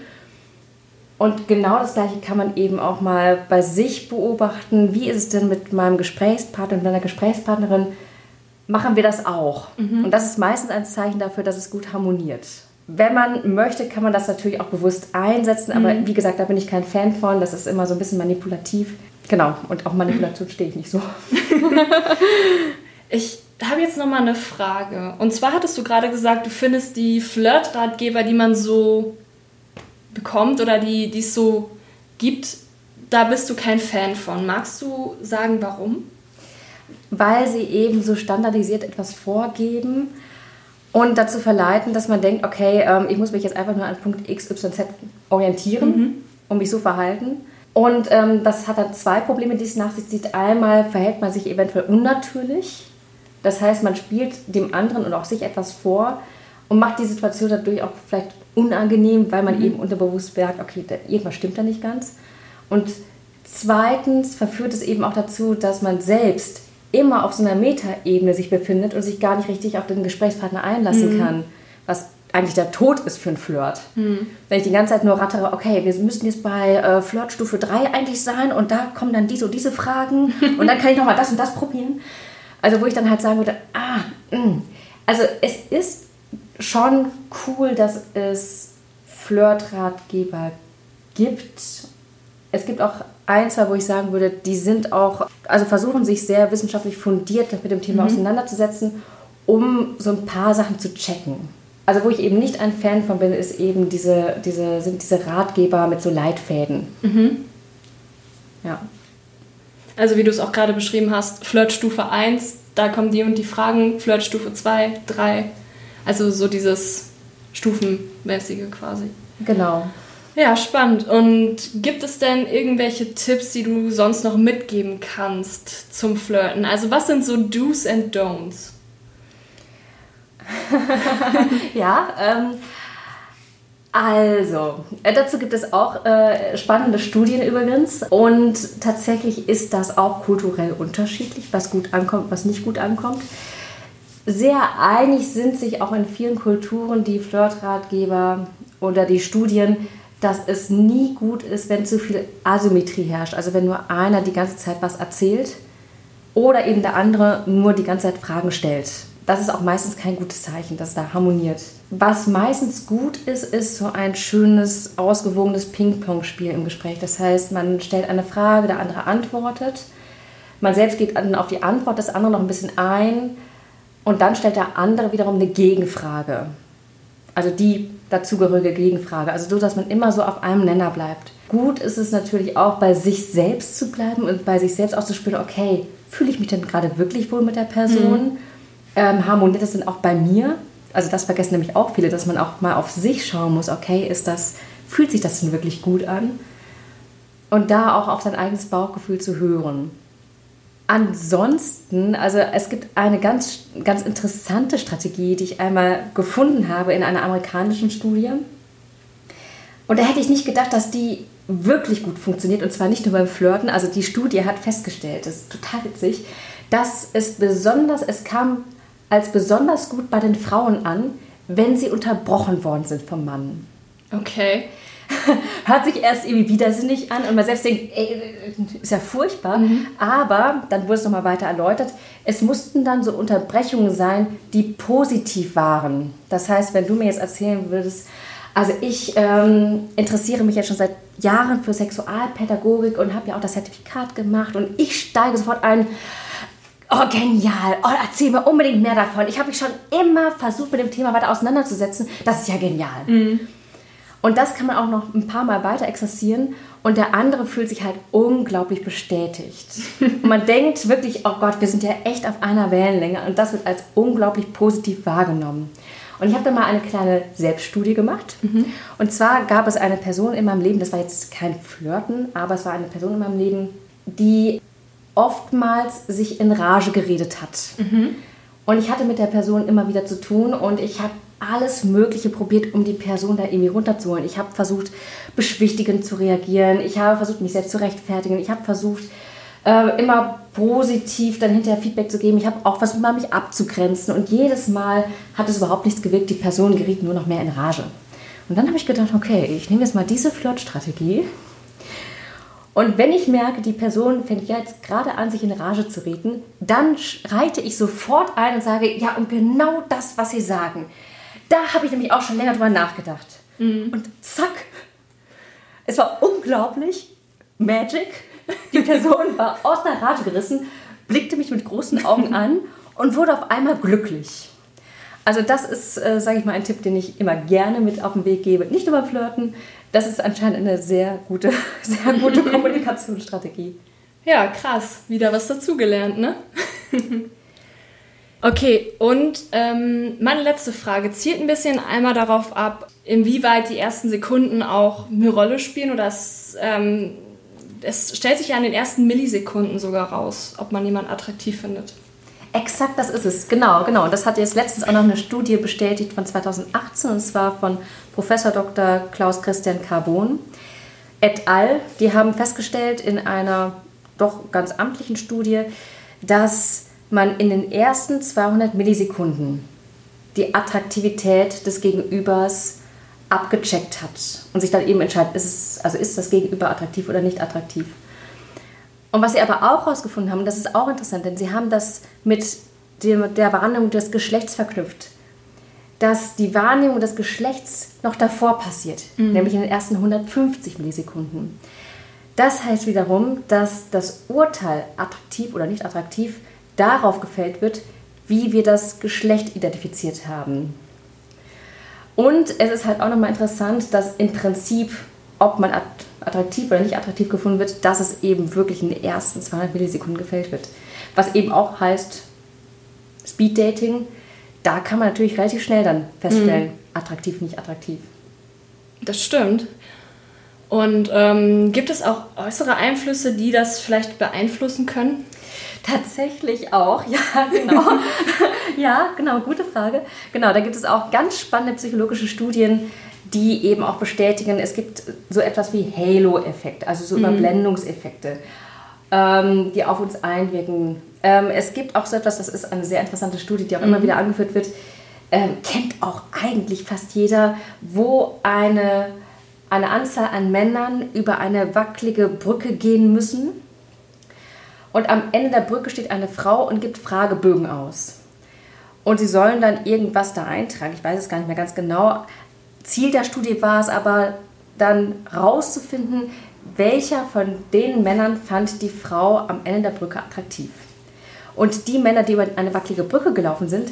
Und genau das Gleiche kann man eben auch mal bei sich beobachten. Wie ist es denn mit meinem Gesprächspartner und meiner Gesprächspartnerin? machen wir das auch. Mhm. Und das ist meistens ein Zeichen dafür, dass es gut harmoniert. Wenn man möchte, kann man das natürlich auch bewusst einsetzen, aber mhm. wie gesagt, da bin ich kein Fan von. Das ist immer so ein bisschen manipulativ. Genau, und auf Manipulation stehe ich nicht so. <laughs> ich habe jetzt nochmal eine Frage. Und zwar hattest du gerade gesagt, du findest die Flirtratgeber, die man so bekommt oder die, die es so gibt, da bist du kein Fan von. Magst du sagen, warum? weil sie eben so standardisiert etwas vorgeben und dazu verleiten, dass man denkt, okay, ähm, ich muss mich jetzt einfach nur an Punkt X, Y, Z orientieren mhm. und mich so verhalten. Und ähm, das hat dann zwei Probleme, die es nach sich zieht. Einmal verhält man sich eventuell unnatürlich. Das heißt, man spielt dem anderen und auch sich etwas vor und macht die Situation dadurch auch vielleicht unangenehm, weil man mhm. eben unterbewusst merkt, okay, da, irgendwas stimmt da nicht ganz. Und zweitens verführt es eben auch dazu, dass man selbst immer auf so einer Metaebene sich befindet und sich gar nicht richtig auf den Gesprächspartner einlassen mhm. kann, was eigentlich der Tod ist für einen Flirt. Mhm. Wenn ich die ganze Zeit nur rattere, okay, wir müssen jetzt bei äh, Flirtstufe 3 eigentlich sein und da kommen dann diese und diese Fragen <laughs> und dann kann ich nochmal das und das probieren. Also wo ich dann halt sagen würde, ah, mh. Mm. also es ist schon cool, dass es Flirtratgeber gibt. Es gibt auch ein, zwei, wo ich sagen würde, die sind auch, also versuchen sich sehr wissenschaftlich fundiert mit dem Thema mhm. auseinanderzusetzen, um so ein paar Sachen zu checken. Also wo ich eben nicht ein Fan von bin, ist eben diese, diese, sind diese Ratgeber mit so Leitfäden. Mhm. Ja. Also wie du es auch gerade beschrieben hast, Flirtstufe 1, da kommen die und die Fragen, Flirtstufe 2, 3, also so dieses Stufenmäßige quasi. Genau. Ja, spannend. Und gibt es denn irgendwelche Tipps, die du sonst noch mitgeben kannst zum Flirten? Also was sind so Do's and Don'ts? <laughs> ja, ähm, also, äh, dazu gibt es auch äh, spannende Studien übrigens. Und tatsächlich ist das auch kulturell unterschiedlich, was gut ankommt, was nicht gut ankommt. Sehr einig sind sich auch in vielen Kulturen die Flirtratgeber oder die Studien, dass es nie gut ist, wenn zu viel Asymmetrie herrscht. Also wenn nur einer die ganze Zeit was erzählt oder eben der andere nur die ganze Zeit Fragen stellt. Das ist auch meistens kein gutes Zeichen, dass da harmoniert. Was meistens gut ist, ist so ein schönes, ausgewogenes Ping-Pong-Spiel im Gespräch. Das heißt, man stellt eine Frage, der andere antwortet. Man selbst geht dann auf die Antwort des anderen noch ein bisschen ein und dann stellt der andere wiederum eine Gegenfrage. Also die dazugehörige Gegenfrage. Also so, dass man immer so auf einem Nenner bleibt. Gut ist es natürlich auch, bei sich selbst zu bleiben und bei sich selbst auszuspüren, okay, fühle ich mich denn gerade wirklich wohl mit der Person? Mhm ähm, harmoniert das denn auch bei mir? Also das vergessen nämlich auch viele, dass man auch mal auf sich schauen muss, okay, ist das, fühlt sich das denn wirklich gut an? Und da auch auf sein eigenes Bauchgefühl zu hören. Ansonsten, also es gibt eine ganz, ganz interessante Strategie, die ich einmal gefunden habe in einer amerikanischen Studie. Und da hätte ich nicht gedacht, dass die wirklich gut funktioniert und zwar nicht nur beim Flirten. Also die Studie hat festgestellt, das ist total witzig, dass es besonders, es kam als besonders gut bei den Frauen an, wenn sie unterbrochen worden sind vom Mann. Okay. <laughs> Hört sich erst irgendwie widersinnig an und man selbst denkt, ey, ist ja furchtbar. Mhm. Aber dann wurde es nochmal weiter erläutert. Es mussten dann so Unterbrechungen sein, die positiv waren. Das heißt, wenn du mir jetzt erzählen würdest, also ich ähm, interessiere mich jetzt schon seit Jahren für Sexualpädagogik und habe ja auch das Zertifikat gemacht und ich steige sofort ein oh genial, oh, erzähl mir unbedingt mehr davon. Ich habe mich schon immer versucht, mit dem Thema weiter auseinanderzusetzen. Das ist ja genial. Mhm. Und das kann man auch noch ein paar Mal weiter exerzieren und der andere fühlt sich halt unglaublich bestätigt. <laughs> und man denkt wirklich, oh Gott, wir sind ja echt auf einer Wellenlänge und das wird als unglaublich positiv wahrgenommen. Und ich habe da mal eine kleine Selbststudie gemacht. Mhm. Und zwar gab es eine Person in meinem Leben, das war jetzt kein Flirten, aber es war eine Person in meinem Leben, die oftmals sich in Rage geredet hat. Mhm. Und ich hatte mit der Person immer wieder zu tun und ich habe alles Mögliche probiert, um die Person da irgendwie runterzuholen. Ich habe versucht, beschwichtigend zu reagieren. Ich habe versucht, mich selbst zu rechtfertigen. Ich habe versucht, äh, immer positiv dann hinterher Feedback zu geben. Ich habe auch versucht, mal mich abzugrenzen. Und jedes Mal hat es überhaupt nichts gewirkt. Die Person geriet nur noch mehr in Rage. Und dann habe ich gedacht, okay, ich nehme jetzt mal diese Flirtstrategie und wenn ich merke, die Person fängt jetzt gerade an, sich in Rage zu reden, dann reite ich sofort ein und sage, ja, und genau das, was Sie sagen. Da habe ich nämlich auch schon länger drüber nachgedacht. Mhm. Und zack, es war unglaublich, Magic. Die Person <laughs> war aus der Rage gerissen, blickte mich mit großen Augen <laughs> an und wurde auf einmal glücklich. Also das ist, äh, sage ich mal, ein Tipp, den ich immer gerne mit auf den Weg gebe. Nicht nur beim Flirten, das ist anscheinend eine sehr gute, <laughs> sehr gute <laughs> Kommunikationsstrategie. Ja, krass. Wieder was dazugelernt, ne? <laughs> okay, und ähm, meine letzte Frage zielt ein bisschen einmal darauf ab, inwieweit die ersten Sekunden auch eine Rolle spielen oder es, ähm, es stellt sich ja in den ersten Millisekunden sogar raus, ob man jemanden attraktiv findet. Exakt, das ist es. Genau, genau. Und das hat jetzt letztens auch noch eine Studie bestätigt von 2018 und zwar von Professor Dr. Klaus Christian Carbon et al. Die haben festgestellt in einer doch ganz amtlichen Studie, dass man in den ersten 200 Millisekunden die Attraktivität des Gegenübers abgecheckt hat und sich dann eben entscheidet, ist, es, also ist das Gegenüber attraktiv oder nicht attraktiv. Und was sie aber auch herausgefunden haben, das ist auch interessant, denn sie haben das mit dem, der Wahrnehmung des Geschlechts verknüpft, dass die Wahrnehmung des Geschlechts noch davor passiert, mhm. nämlich in den ersten 150 Millisekunden. Das heißt wiederum, dass das Urteil attraktiv oder nicht attraktiv darauf gefällt wird, wie wir das Geschlecht identifiziert haben. Und es ist halt auch nochmal interessant, dass im Prinzip, ob man attraktiv oder nicht attraktiv gefunden wird, dass es eben wirklich in den ersten 200 Millisekunden gefällt wird. Was eben auch heißt, Speed Dating, da kann man natürlich relativ schnell dann feststellen, mhm. attraktiv, nicht attraktiv. Das stimmt. Und ähm, gibt es auch äußere Einflüsse, die das vielleicht beeinflussen können? Tatsächlich auch, <laughs> ja, genau. <laughs> ja, genau, gute Frage. Genau, da gibt es auch ganz spannende psychologische Studien, die eben auch bestätigen, es gibt so etwas wie Halo-Effekt, also so mhm. Überblendungseffekte, ähm, die auf uns einwirken. Ähm, es gibt auch so etwas, das ist eine sehr interessante Studie, die auch mhm. immer wieder angeführt wird, ähm, kennt auch eigentlich fast jeder, wo eine, eine Anzahl an Männern über eine wackelige Brücke gehen müssen. Und am Ende der Brücke steht eine Frau und gibt Fragebögen aus. Und sie sollen dann irgendwas da eintragen. Ich weiß es gar nicht mehr ganz genau. Ziel der Studie war es aber, dann rauszufinden, welcher von den Männern fand die Frau am Ende der Brücke attraktiv. Und die Männer, die über eine wackelige Brücke gelaufen sind,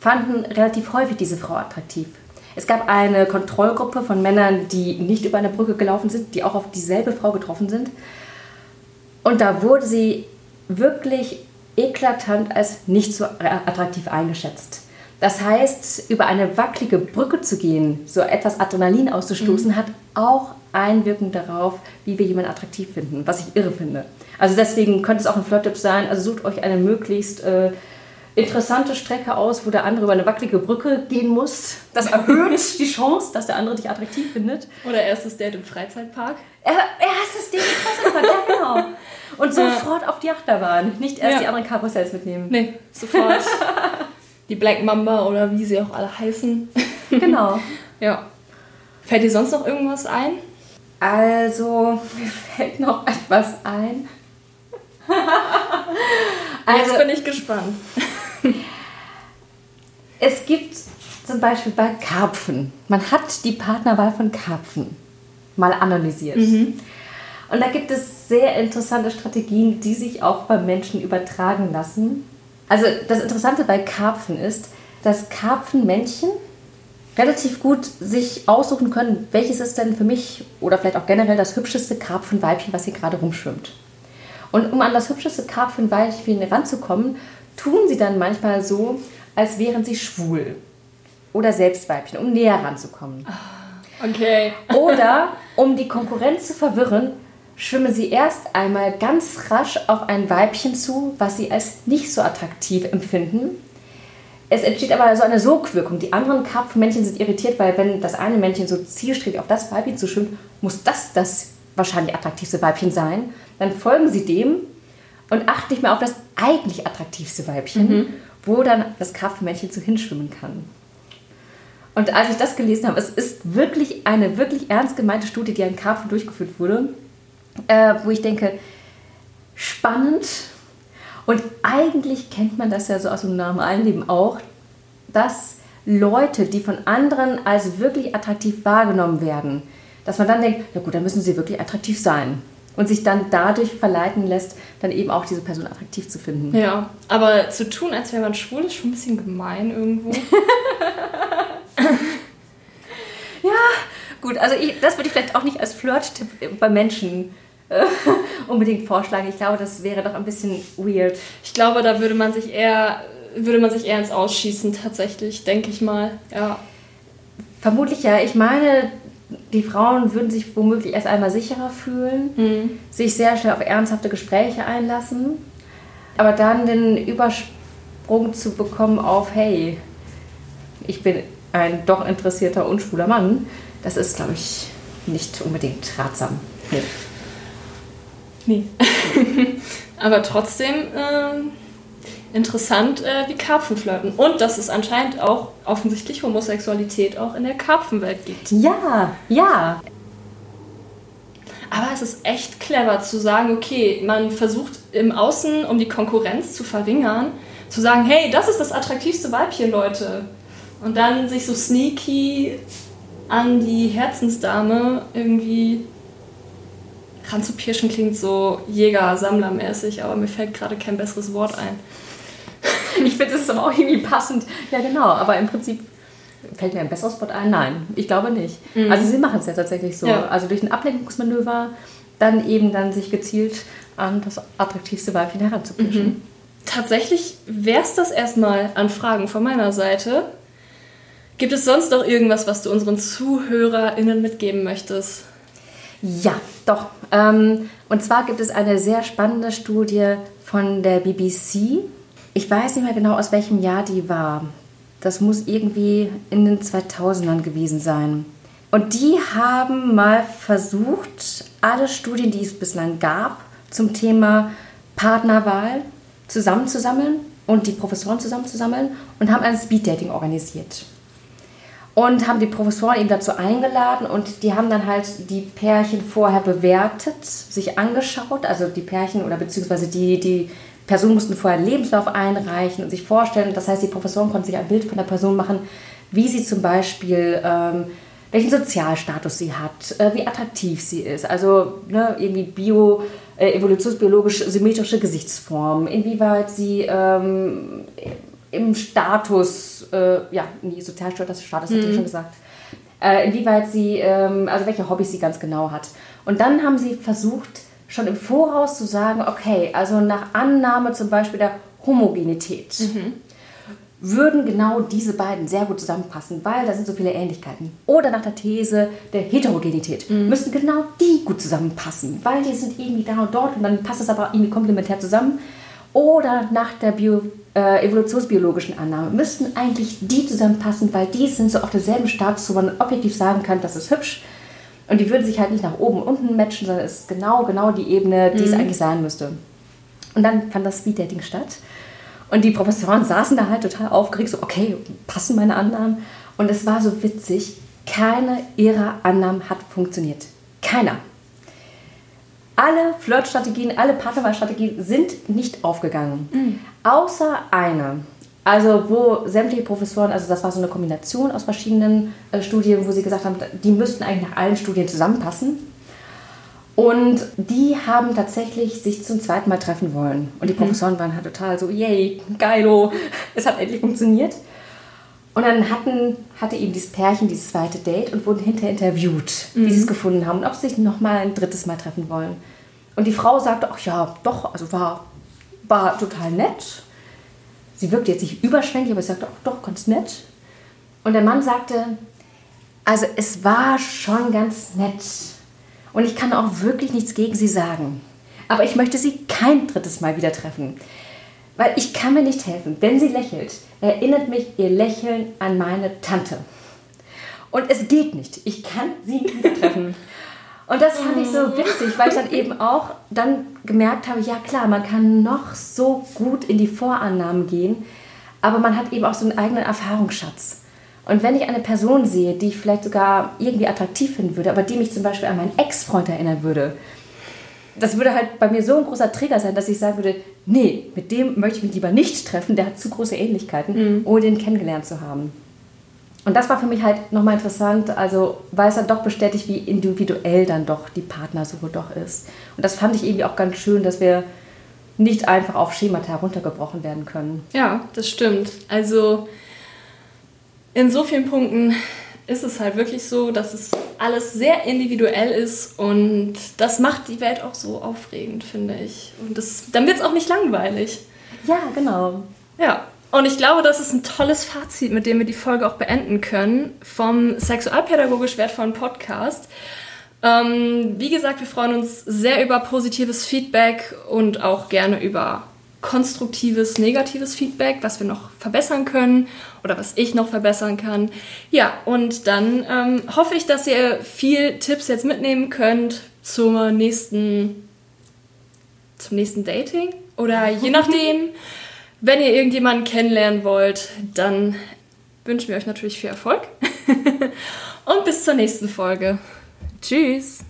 fanden relativ häufig diese Frau attraktiv. Es gab eine Kontrollgruppe von Männern, die nicht über eine Brücke gelaufen sind, die auch auf dieselbe Frau getroffen sind. Und da wurde sie wirklich eklatant als nicht so attraktiv eingeschätzt. Das heißt, über eine wackelige Brücke zu gehen, so etwas Adrenalin auszustoßen, mhm. hat auch Einwirkung darauf, wie wir jemanden attraktiv finden, was ich irre finde. Also deswegen könnte es auch ein Flirt-Tipp sein. Also sucht euch eine möglichst äh, interessante Strecke aus, wo der andere über eine wackelige Brücke gehen muss. Das erhöht <laughs> die Chance, dass der andere dich attraktiv findet. Oder erstes Date im Freizeitpark. Er, erstes Date im Freizeitpark, ja genau. Und sofort auf die Achterbahn. Nicht erst ja. die anderen Karussells mitnehmen. Nee, sofort. <laughs> die Black Mamba oder wie sie auch alle heißen. Genau. <laughs> ja. Fällt dir sonst noch irgendwas ein? Also, mir fällt noch etwas ein. <laughs> also, Jetzt bin ich gespannt. <laughs> es gibt zum Beispiel bei Karpfen, man hat die Partnerwahl von Karpfen mal analysiert. Mhm. Und da gibt es sehr interessante Strategien, die sich auch bei Menschen übertragen lassen. Also das Interessante bei Karpfen ist, dass Karpfenmännchen relativ gut sich aussuchen können, welches ist denn für mich oder vielleicht auch generell das hübscheste Karpfenweibchen, was hier gerade rumschwimmt. Und um an das hübscheste Karpfenweibchen ranzukommen, tun sie dann manchmal so, als wären sie schwul oder Selbstweibchen, um näher ranzukommen. Ah, okay. Oder um die Konkurrenz zu verwirren, schwimmen sie erst einmal ganz rasch auf ein Weibchen zu, was sie als nicht so attraktiv empfinden. Es entsteht aber so eine Sogwirkung. Die anderen Karpfenmännchen sind irritiert, weil wenn das eine Männchen so zielstrebig auf das Weibchen zu schwimmt, muss das das wahrscheinlich attraktivste Weibchen sein. Dann folgen sie dem und achten nicht mehr auf das eigentlich attraktivste Weibchen, mhm. wo dann das Karpfenmännchen zu hinschwimmen kann. Und als ich das gelesen habe, es ist wirklich eine wirklich ernst gemeinte Studie, die an Karpfen durchgeführt wurde äh, wo ich denke, spannend. Und eigentlich kennt man das ja so aus dem normalen Leben auch, dass Leute, die von anderen als wirklich attraktiv wahrgenommen werden, dass man dann denkt, ja gut, dann müssen sie wirklich attraktiv sein. Und sich dann dadurch verleiten lässt, dann eben auch diese Person attraktiv zu finden. Ja, aber zu tun, als wäre man schwul, ist schon ein bisschen gemein irgendwo. <laughs> <laughs> ja, gut, also ich, das würde ich vielleicht auch nicht als Flirt-Tipp bei Menschen <laughs> unbedingt vorschlagen. Ich glaube, das wäre doch ein bisschen weird. Ich glaube, da würde man sich eher, würde man sich eher ins Ausschießen tatsächlich, denke ich mal. Ja. Vermutlich ja. Ich meine, die Frauen würden sich womöglich erst einmal sicherer fühlen, mhm. sich sehr schnell auf ernsthafte Gespräche einlassen, aber dann den Übersprung zu bekommen auf, hey, ich bin ein doch interessierter, unschwuler Mann, das ist, glaube ich, nicht unbedingt ratsam. Nee. Nee. <laughs> Aber trotzdem äh, interessant, äh, wie Karpfen flirten. Und dass es anscheinend auch offensichtlich Homosexualität auch in der Karpfenwelt gibt. Ja, ja. Aber es ist echt clever zu sagen, okay, man versucht im Außen, um die Konkurrenz zu verringern, zu sagen, hey, das ist das attraktivste Weibchen, Leute. Und dann sich so sneaky an die Herzensdame irgendwie ranzupirschen klingt so Jäger-Sammler-mäßig, aber mir fällt gerade kein besseres Wort ein. <laughs> ich finde, das ist aber auch irgendwie passend. Ja, genau, aber im Prinzip fällt mir ein besseres Wort ein? Nein, ich glaube nicht. Mhm. Also sie machen es ja tatsächlich so. Ja. Also durch ein Ablenkungsmanöver dann eben dann sich gezielt an das attraktivste Weibchen heranzupirschen. Mhm. Tatsächlich wäre es das erstmal an Fragen von meiner Seite. Gibt es sonst noch irgendwas, was du unseren ZuhörerInnen mitgeben möchtest? Ja, doch. Ähm, und zwar gibt es eine sehr spannende Studie von der BBC. Ich weiß nicht mehr genau, aus welchem Jahr die war. Das muss irgendwie in den 2000ern gewesen sein. Und die haben mal versucht, alle Studien, die es bislang gab, zum Thema Partnerwahl zusammenzusammeln und die Professoren zusammenzusammeln und haben ein Speeddating organisiert. Und haben die Professoren eben dazu eingeladen und die haben dann halt die Pärchen vorher bewertet, sich angeschaut, also die Pärchen oder beziehungsweise die, die Personen mussten vorher einen Lebenslauf einreichen und sich vorstellen. Das heißt, die Professoren konnten sich ein Bild von der Person machen, wie sie zum Beispiel, ähm, welchen Sozialstatus sie hat, äh, wie attraktiv sie ist, also ne, irgendwie bio, äh, evolutionsbiologisch symmetrische Gesichtsform, inwieweit sie ähm, im Status, äh, ja, nee, Sozialstatus, Status mhm. hatte ich schon gesagt, äh, inwieweit sie, ähm, also welche Hobbys sie ganz genau hat. Und dann haben sie versucht, schon im Voraus zu sagen, okay, also nach Annahme zum Beispiel der Homogenität mhm. würden genau diese beiden sehr gut zusammenpassen, weil da sind so viele Ähnlichkeiten. Oder nach der These der Heterogenität mhm. müssten genau die gut zusammenpassen, weil die sind irgendwie da und dort und dann passt es aber irgendwie komplementär zusammen. Oder nach der Bio, äh, evolutionsbiologischen Annahme müssten eigentlich die zusammenpassen, weil die sind so auf derselben Status, wo man objektiv sagen kann, das ist hübsch und die würden sich halt nicht nach oben und unten matchen, sondern es ist genau, genau die Ebene, die mhm. es eigentlich sein müsste. Und dann fand das Speeddating statt. Und die Professoren saßen da halt total aufgeregt, so, okay, passen meine Annahmen? Und es war so witzig, keine ihrer Annahmen hat funktioniert. Keiner. Alle Flirtstrategien, alle Partnerwahlstrategien sind nicht aufgegangen. Mhm. Außer eine. Also wo sämtliche Professoren, also das war so eine Kombination aus verschiedenen äh, Studien, wo sie gesagt haben, die müssten eigentlich nach allen Studien zusammenpassen. Und die haben tatsächlich sich zum zweiten Mal treffen wollen. Und die mhm. Professoren waren halt total so, yay, geilo, es hat endlich funktioniert. Und dann hatten, hatte eben dieses Pärchen dieses zweite Date und wurden hinterher interviewt, mhm. wie sie es gefunden haben und ob sie sich nochmal ein drittes Mal treffen wollen. Und die Frau sagte, ach ja, doch, also war, war total nett sie wirkte jetzt nicht überschwänglich, aber sie sagte auch doch ganz nett. Und der Mann sagte, also es war schon ganz nett. Und ich kann auch wirklich nichts gegen sie sagen. Aber ich möchte sie kein drittes Mal wieder treffen. Weil ich kann mir nicht helfen. Wenn sie lächelt, erinnert mich ihr Lächeln an meine Tante. Und es geht nicht. Ich kann sie nicht wieder <laughs> treffen. Und das fand ich so witzig, weil ich dann eben auch dann gemerkt habe, ja klar, man kann noch so gut in die Vorannahmen gehen, aber man hat eben auch so einen eigenen Erfahrungsschatz. Und wenn ich eine Person sehe, die ich vielleicht sogar irgendwie attraktiv finden würde, aber die mich zum Beispiel an meinen Ex-Freund erinnern würde, das würde halt bei mir so ein großer Trigger sein, dass ich sagen würde, nee, mit dem möchte ich mich lieber nicht treffen, der hat zu große Ähnlichkeiten, mhm. ohne den kennengelernt zu haben. Und das war für mich halt nochmal interessant, also weil es dann doch bestätigt, wie individuell dann doch die Partnersuche doch ist. Und das fand ich irgendwie auch ganz schön, dass wir nicht einfach auf Schemata heruntergebrochen werden können. Ja, das stimmt. Also in so vielen Punkten ist es halt wirklich so, dass es alles sehr individuell ist und das macht die Welt auch so aufregend, finde ich. Und das, dann wird es auch nicht langweilig. Ja, genau. Ja, und ich glaube, das ist ein tolles Fazit, mit dem wir die Folge auch beenden können vom sexualpädagogisch wertvollen Podcast. Ähm, wie gesagt, wir freuen uns sehr über positives Feedback und auch gerne über konstruktives, negatives Feedback, was wir noch verbessern können oder was ich noch verbessern kann. Ja, und dann ähm, hoffe ich, dass ihr viel Tipps jetzt mitnehmen könnt zum nächsten, zum nächsten Dating oder <laughs> je nachdem. Wenn ihr irgendjemanden kennenlernen wollt, dann wünschen wir euch natürlich viel Erfolg. <laughs> Und bis zur nächsten Folge. Tschüss.